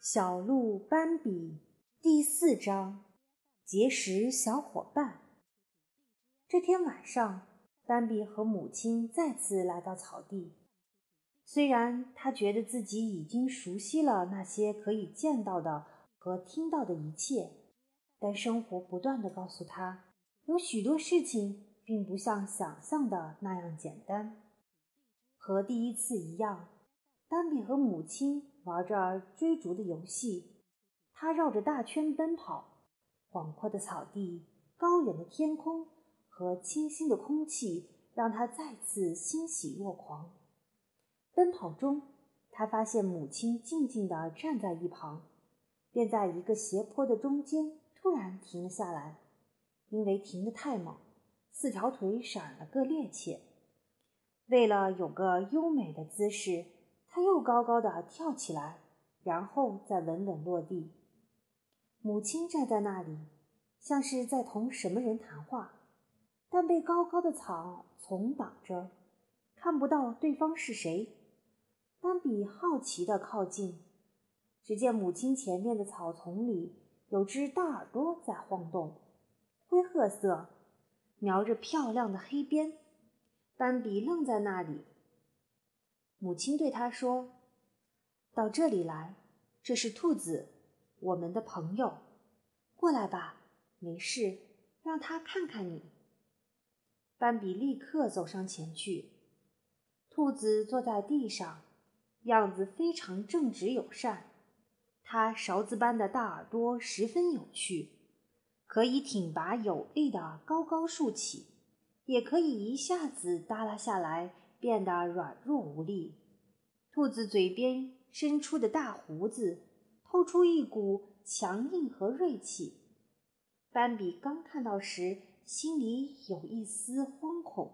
小鹿斑比第四章：结识小伙伴。这天晚上，斑比和母亲再次来到草地。虽然他觉得自己已经熟悉了那些可以见到的和听到的一切，但生活不断的告诉他，有许多事情并不像想象的那样简单。和第一次一样，斑比和母亲。玩着追逐的游戏，他绕着大圈奔跑。广阔的草地、高远的天空和清新的空气让他再次欣喜若狂。奔跑中，他发现母亲静静地站在一旁，便在一个斜坡的中间突然停了下来，因为停得太猛，四条腿闪了个趔趄。为了有个优美的姿势。他又高高的跳起来，然后再稳稳落地。母亲站在那里，像是在同什么人谈话，但被高高的草丛挡着，看不到对方是谁。斑比好奇地靠近，只见母亲前面的草丛里有只大耳朵在晃动，灰褐色，描着漂亮的黑边。斑比愣在那里。母亲对他说：“到这里来，这是兔子，我们的朋友。过来吧，没事，让他看看你。”斑比立刻走上前去。兔子坐在地上，样子非常正直友善。它勺子般的大耳朵十分有趣，可以挺拔有力的高高竖起，也可以一下子耷拉下来。变得软弱无力。兔子嘴边伸出的大胡子透出一股强硬和锐气。斑比刚看到时，心里有一丝惶恐。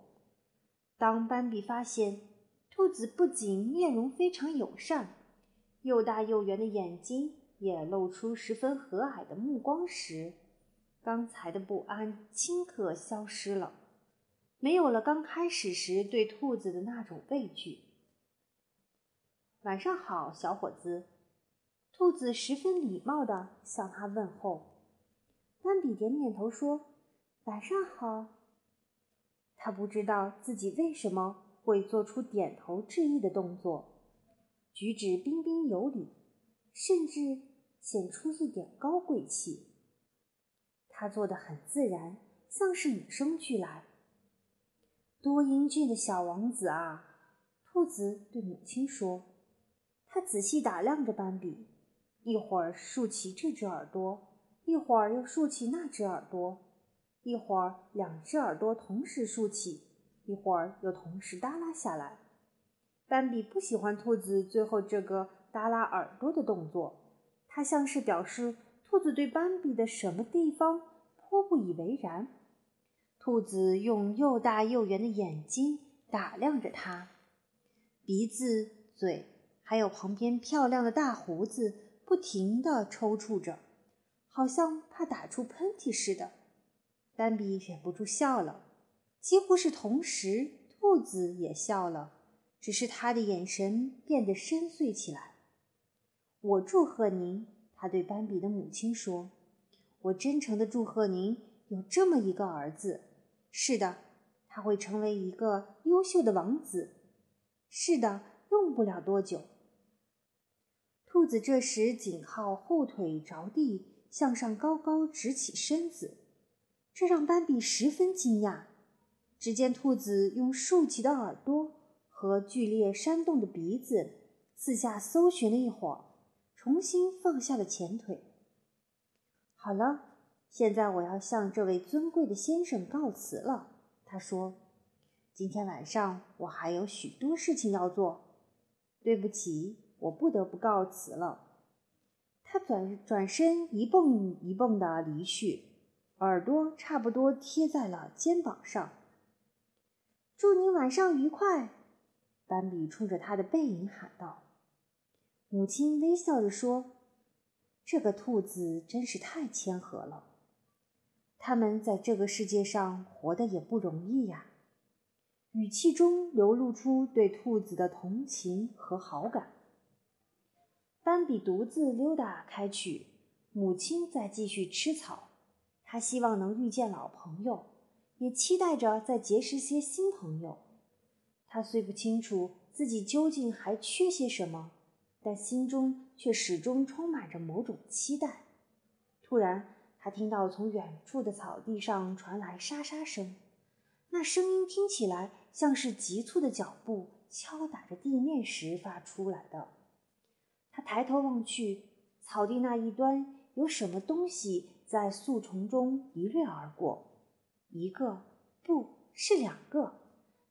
当斑比发现兔子不仅面容非常友善，又大又圆的眼睛也露出十分和蔼的目光时，刚才的不安顷刻消失了。没有了刚开始时对兔子的那种畏惧。晚上好，小伙子。兔子十分礼貌地向他问候。斑比点点头说：“晚上好。”他不知道自己为什么会做出点头致意的动作，举止彬彬有礼，甚至显出一点高贵气。他做的很自然，像是与生俱来。多英俊的小王子啊！兔子对母亲说。他仔细打量着斑比，一会儿竖起这只耳朵，一会儿又竖起那只耳朵，一会儿两只耳朵同时竖起，一会儿又同时耷拉下来。斑比不喜欢兔子最后这个耷拉耳朵的动作，它像是表示兔子对斑比的什么地方颇不以为然。兔子用又大又圆的眼睛打量着它，鼻子、嘴，还有旁边漂亮的大胡子不停地抽搐着，好像怕打出喷嚏似的。斑比忍不住笑了，几乎是同时，兔子也笑了，只是他的眼神变得深邃起来。我祝贺您，他对斑比的母亲说：“我真诚地祝贺您有这么一个儿子。”是的，他会成为一个优秀的王子。是的，用不了多久。兔子这时紧靠后腿着地，向上高高直起身子，这让斑比十分惊讶。只见兔子用竖起的耳朵和剧烈扇动的鼻子四下搜寻了一会儿，重新放下了前腿。好了。现在我要向这位尊贵的先生告辞了，他说：“今天晚上我还有许多事情要做，对不起，我不得不告辞了。”他转转身一蹦一蹦地离去，耳朵差不多贴在了肩膀上。“祝你晚上愉快！”斑比冲着他的背影喊道。母亲微笑着说：“这个兔子真是太谦和了。”他们在这个世界上活得也不容易呀。语气中流露出对兔子的同情和好感。斑比独自溜达开去，母亲在继续吃草。他希望能遇见老朋友，也期待着再结识些新朋友。他虽不清楚自己究竟还缺些什么，但心中却始终充满着某种期待。突然，他听到从远处的草地上传来沙沙声，那声音听起来像是急促的脚步敲打着地面时发出来的。他抬头望去，草地那一端有什么东西在树丛中一掠而过，一个，不是两个。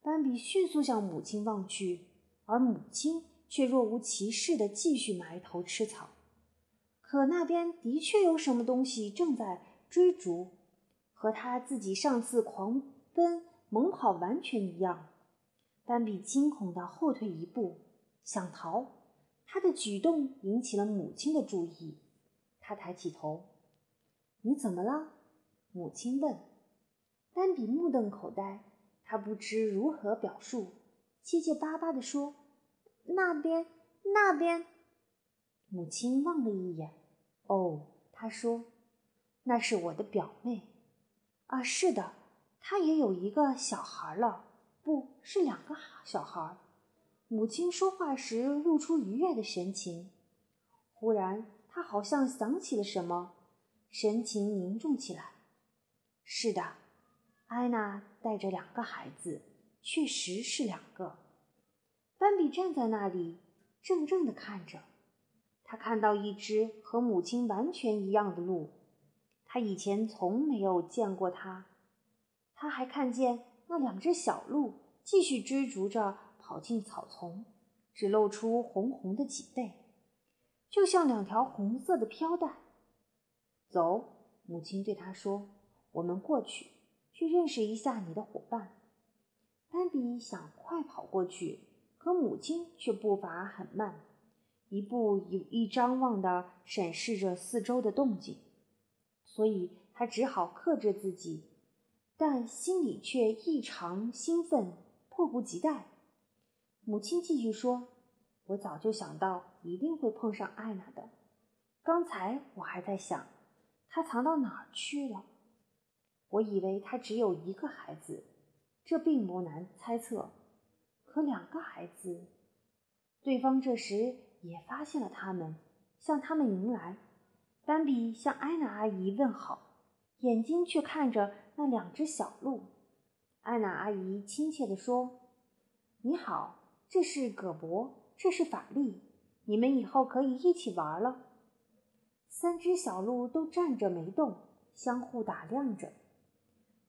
斑比迅速向母亲望去，而母亲却若无其事地继续埋头吃草。可那边的确有什么东西正在追逐，和他自己上次狂奔猛跑完全一样。斑比惊恐的后退一步，想逃。他的举动引起了母亲的注意。他抬起头：“你怎么了？”母亲问。斑比目瞪口呆，他不知如何表述，结结巴巴地说：“那边，那边。”母亲望了一眼，哦，她说：“那是我的表妹。”啊，是的，她也有一个小孩了，不是两个小孩。母亲说话时露出愉悦的神情。忽然，她好像想起了什么，神情凝重起来。是的，艾娜带着两个孩子，确实是两个。斑比站在那里，怔怔地看着。他看到一只和母亲完全一样的鹿，他以前从没有见过它。他还看见那两只小鹿继续追逐着跑进草丛，只露出红红的脊背，就像两条红色的飘带。走，母亲对他说：“我们过去，去认识一下你的伙伴。”斑比想快跑过去，可母亲却步伐很慢。一步一一张望地审视着四周的动静，所以他只好克制自己，但心里却异常兴奋，迫不及待。母亲继续说：“我早就想到一定会碰上艾娜的。刚才我还在想，她藏到哪儿去了。我以为她只有一个孩子，这并不难猜测。可两个孩子……”对方这时。也发现了他们，向他们迎来。斑比向艾娜阿姨问好，眼睛却看着那两只小鹿。艾娜阿姨亲切地说：“你好，这是葛伯，这是法力，你们以后可以一起玩了。”三只小鹿都站着没动，相互打量着。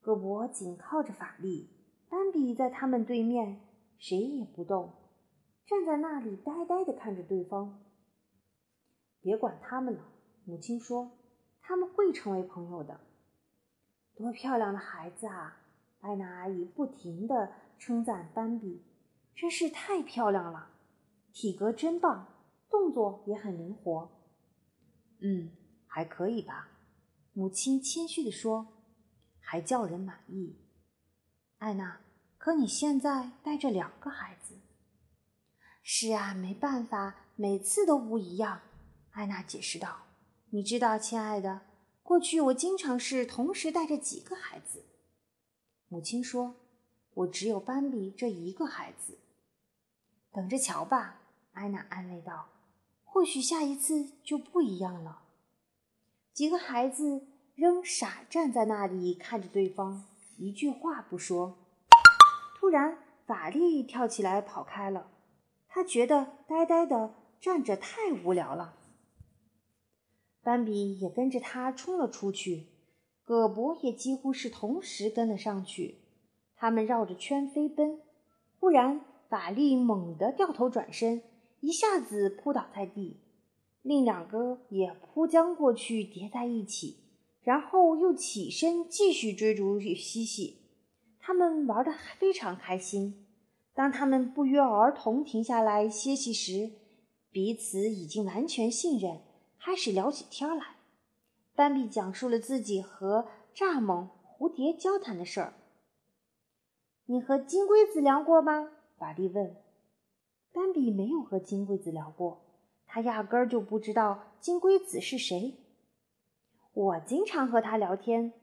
葛伯紧靠着法力，斑比在他们对面，谁也不动。站在那里呆呆地看着对方。别管他们了，母亲说：“他们会成为朋友的。”多漂亮的孩子啊！艾娜阿姨不停地称赞斑比，真是太漂亮了，体格真棒，动作也很灵活。嗯，还可以吧，母亲谦虚地说，还叫人满意。艾娜，可你现在带着两个孩子。是啊，没办法，每次都不一样。艾娜解释道：“你知道，亲爱的，过去我经常是同时带着几个孩子。”母亲说：“我只有斑比这一个孩子。”等着瞧吧，艾娜安慰道：“或许下一次就不一样了。”几个孩子仍傻站在那里看着对方，一句话不说。突然，法力跳起来跑开了。他觉得呆呆的站着太无聊了。斑比也跟着他冲了出去，葛伯也几乎是同时跟了上去。他们绕着圈飞奔。忽然，法力猛地掉头转身，一下子扑倒在地。另两个也扑将过去，叠在一起，然后又起身继续追逐嬉戏。他们玩得非常开心。当他们不约而同停下来歇息时，彼此已经完全信任，开始聊起天来。斑比讲述了自己和蚱蜢、蝴蝶交谈的事儿。你和金龟子聊过吗？法力问。斑比没有和金龟子聊过，他压根儿就不知道金龟子是谁。我经常和他聊天，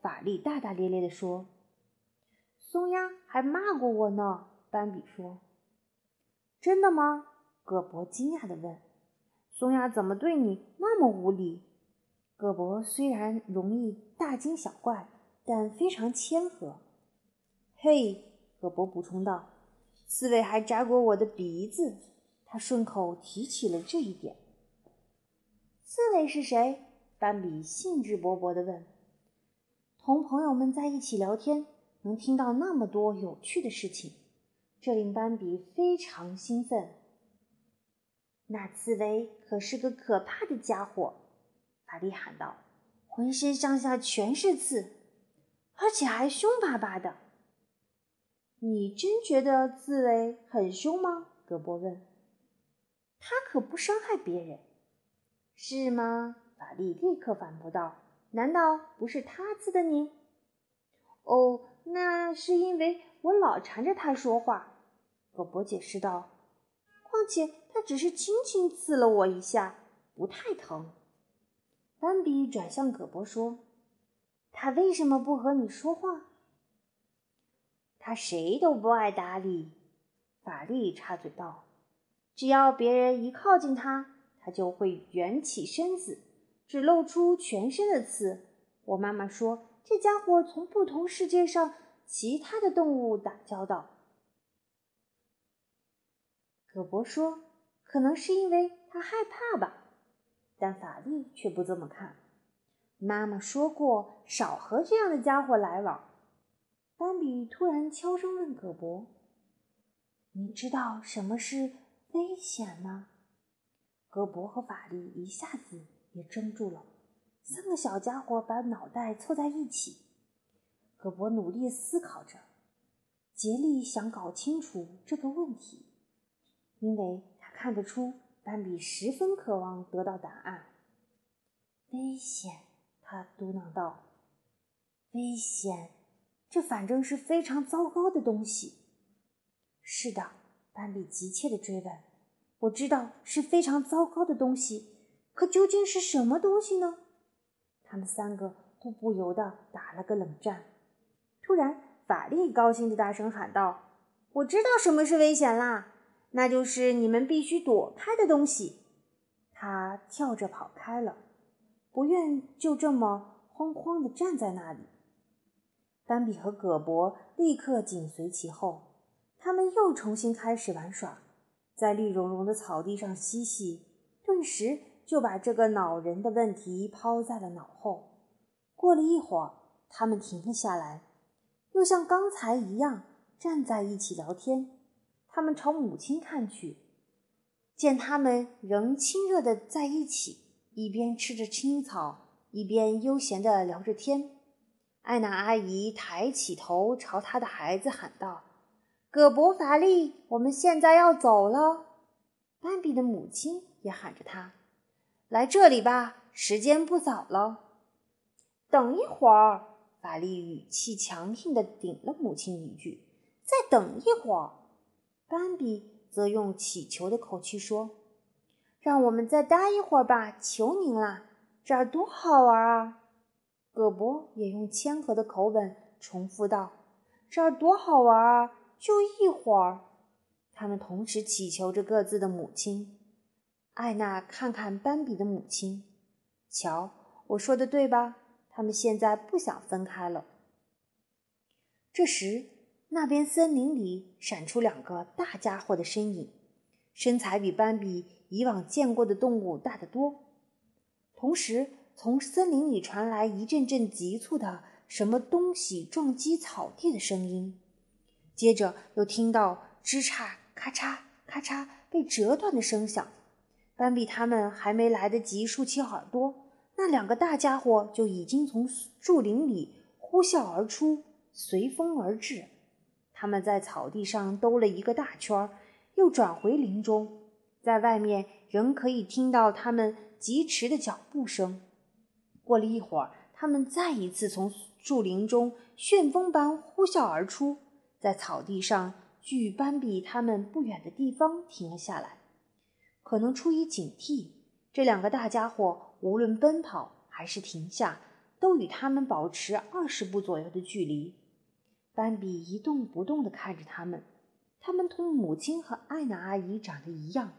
法力大大咧咧地说。松鸦还骂过我呢，斑比说。真的吗？葛伯惊讶地问。松鸦怎么对你那么无礼？葛伯虽然容易大惊小怪，但非常谦和。嘿，葛伯补充道，刺猬还扎过我的鼻子。他顺口提起了这一点。刺猬是谁？斑比兴致勃勃地问。同朋友们在一起聊天，能听到那么多有趣的事情，这令斑比非常兴奋。那刺猬可是个可怕的家伙，法力喊道：“浑身上下全是刺，而且还凶巴巴的。”你真觉得刺猬很凶吗？葛伯问。他可不伤害别人，是吗？法力立刻反驳道：“难道不是他刺的你？”哦，那是因为我老缠着他说话。”葛伯解释道。“况且……”他只是轻轻刺了我一下，不太疼。斑比转向葛伯说：“他为什么不和你说话？”他谁都不爱搭理。法力插嘴道：“只要别人一靠近他，他就会卷起身子，只露出全身的刺。我妈妈说，这家伙从不同世界上其他的动物打交道。”葛伯说。可能是因为他害怕吧，但法力却不这么看。妈妈说过，少和这样的家伙来往。斑比突然悄声问葛伯：“你知道什么是危险吗？”葛伯和法力一下子也怔住了。三个小家伙把脑袋凑在一起。葛伯努力思考着，竭力想搞清楚这个问题，因为他。看得出，斑比十分渴望得到答案。危险，他嘟囔道：“危险，这反正是非常糟糕的东西。”是的，斑比急切地追问：“我知道是非常糟糕的东西，可究竟是什么东西呢？”他们三个都不由得打了个冷战。突然，法力高兴地大声喊道：“我知道什么是危险啦！”那就是你们必须躲开的东西。他跳着跑开了，不愿就这么慌慌地站在那里。斑比和葛伯立刻紧随其后，他们又重新开始玩耍，在绿茸茸的草地上嬉戏，顿时就把这个恼人的问题抛在了脑后。过了一会儿，他们停了下来，又像刚才一样站在一起聊天。他们朝母亲看去，见他们仍亲热的在一起，一边吃着青草，一边悠闲地聊着天。艾娜阿姨抬起头，朝她的孩子喊道：“葛伯法利，我们现在要走了。”斑比的母亲也喊着他：“来这里吧，时间不早了。”等一会儿，法力语气强硬地顶了母亲一句：“再等一会儿。”斑比则用乞求的口气说：“让我们再待一会儿吧，求您啦，这儿多好玩啊！”葛伯也用谦和的口吻重复道：“这儿多好玩啊，就一会儿。”他们同时乞求着各自的母亲。艾娜看看斑比的母亲，瞧，我说的对吧？他们现在不想分开了。这时。那边森林里闪出两个大家伙的身影，身材比斑比以往见过的动物大得多。同时，从森林里传来一阵阵急促的什么东西撞击草地的声音，接着又听到枝杈咔嚓咔嚓被折断的声响。斑比他们还没来得及竖起耳朵，那两个大家伙就已经从树林里呼啸而出，随风而至。他们在草地上兜了一个大圈，又转回林中，在外面仍可以听到他们疾驰的脚步声。过了一会儿，他们再一次从树林中旋风般呼啸而出，在草地上距斑比他们不远的地方停了下来。可能出于警惕，这两个大家伙无论奔跑还是停下，都与他们保持二十步左右的距离。斑比一动不动地看着他们，他们同母亲和艾娜阿姨长得一样，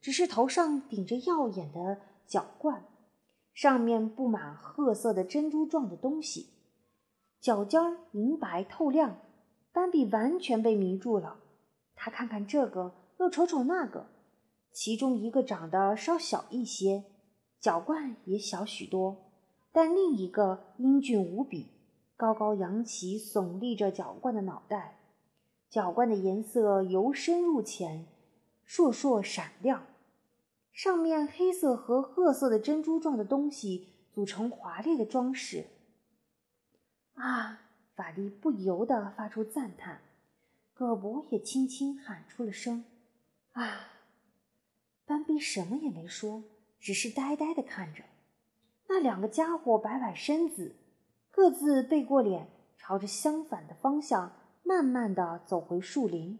只是头上顶着耀眼的角冠，上面布满褐色的珍珠状的东西，脚尖儿银白透亮。斑比完全被迷住了，他看看这个，又瞅瞅那个，其中一个长得稍小一些，脚冠也小许多，但另一个英俊无比。高高扬起、耸立着角冠的脑袋，角冠的颜色由深入浅，烁烁闪亮，上面黑色和褐色的珍珠状的东西组成华丽的装饰。啊！法力不由得发出赞叹，葛伯也轻轻喊出了声：“啊！”斑比什么也没说，只是呆呆地看着那两个家伙摆摆身子。各自背过脸，朝着相反的方向慢慢地走回树林。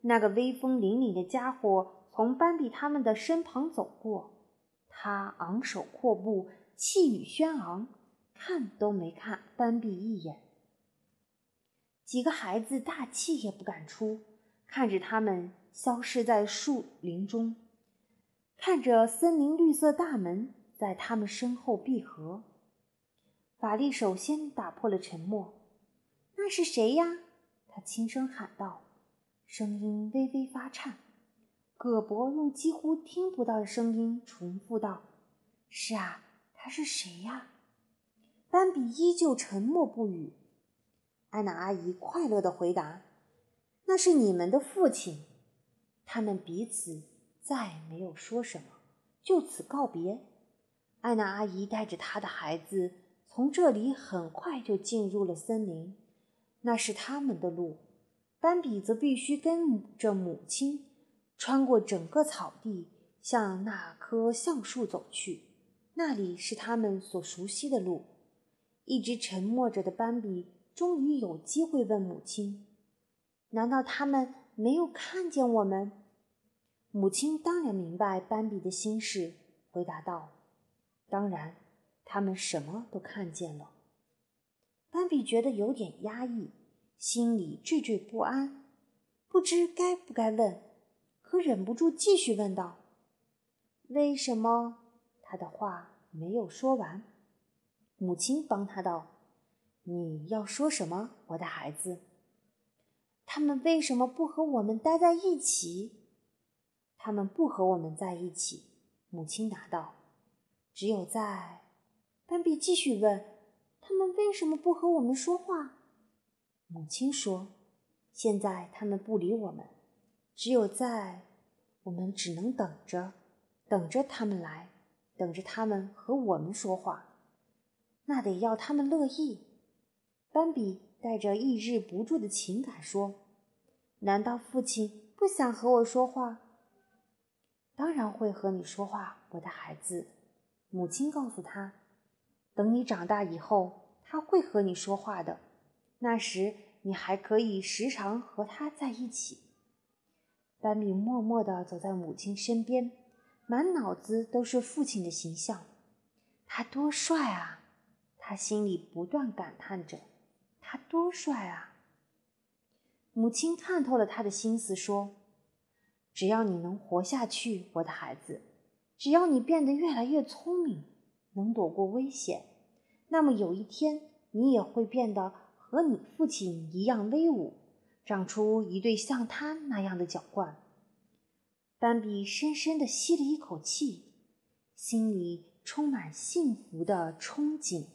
那个威风凛凛的家伙从斑比他们的身旁走过，他昂首阔步，气宇轩昂，看都没看斑比一眼。几个孩子大气也不敢出，看着他们消失在树林中，看着森林绿色大门在他们身后闭合。法力首先打破了沉默：“那是谁呀？”他轻声喊道，声音微微发颤。葛伯用几乎听不到的声音重复道：“是啊，他是谁呀？”斑比依旧沉默不语。安娜阿姨快乐地回答：“那是你们的父亲。”他们彼此再没有说什么，就此告别。安娜阿姨带着她的孩子。从这里很快就进入了森林，那是他们的路。斑比则必须跟着母亲，穿过整个草地，向那棵橡树走去。那里是他们所熟悉的路。一直沉默着的斑比终于有机会问母亲：“难道他们没有看见我们？”母亲当然明白斑比的心事，回答道：“当然。”他们什么都看见了。斑比觉得有点压抑，心里惴惴不安，不知该不该问，可忍不住继续问道：“为什么？”他的话没有说完，母亲帮他道：“你要说什么，我的孩子？他们为什么不和我们待在一起？他们不和我们在一起。”母亲答道：“只有在……”斑比继续问：“他们为什么不和我们说话？”母亲说：“现在他们不理我们，只有在，我们只能等着，等着他们来，等着他们和我们说话。那得要他们乐意。”斑比带着抑制不住的情感说：“难道父亲不想和我说话？”“当然会和你说话，我的孩子。”母亲告诉他。等你长大以后，他会和你说话的。那时，你还可以时常和他在一起。斑比默默地走在母亲身边，满脑子都是父亲的形象。他多帅啊！他心里不断感叹着：“他多帅啊！”母亲看透了他的心思，说：“只要你能活下去，我的孩子，只要你变得越来越聪明。”能躲过危险，那么有一天你也会变得和你父亲一样威武，长出一对像他那样的角冠。斑比深深地吸了一口气，心里充满幸福的憧憬。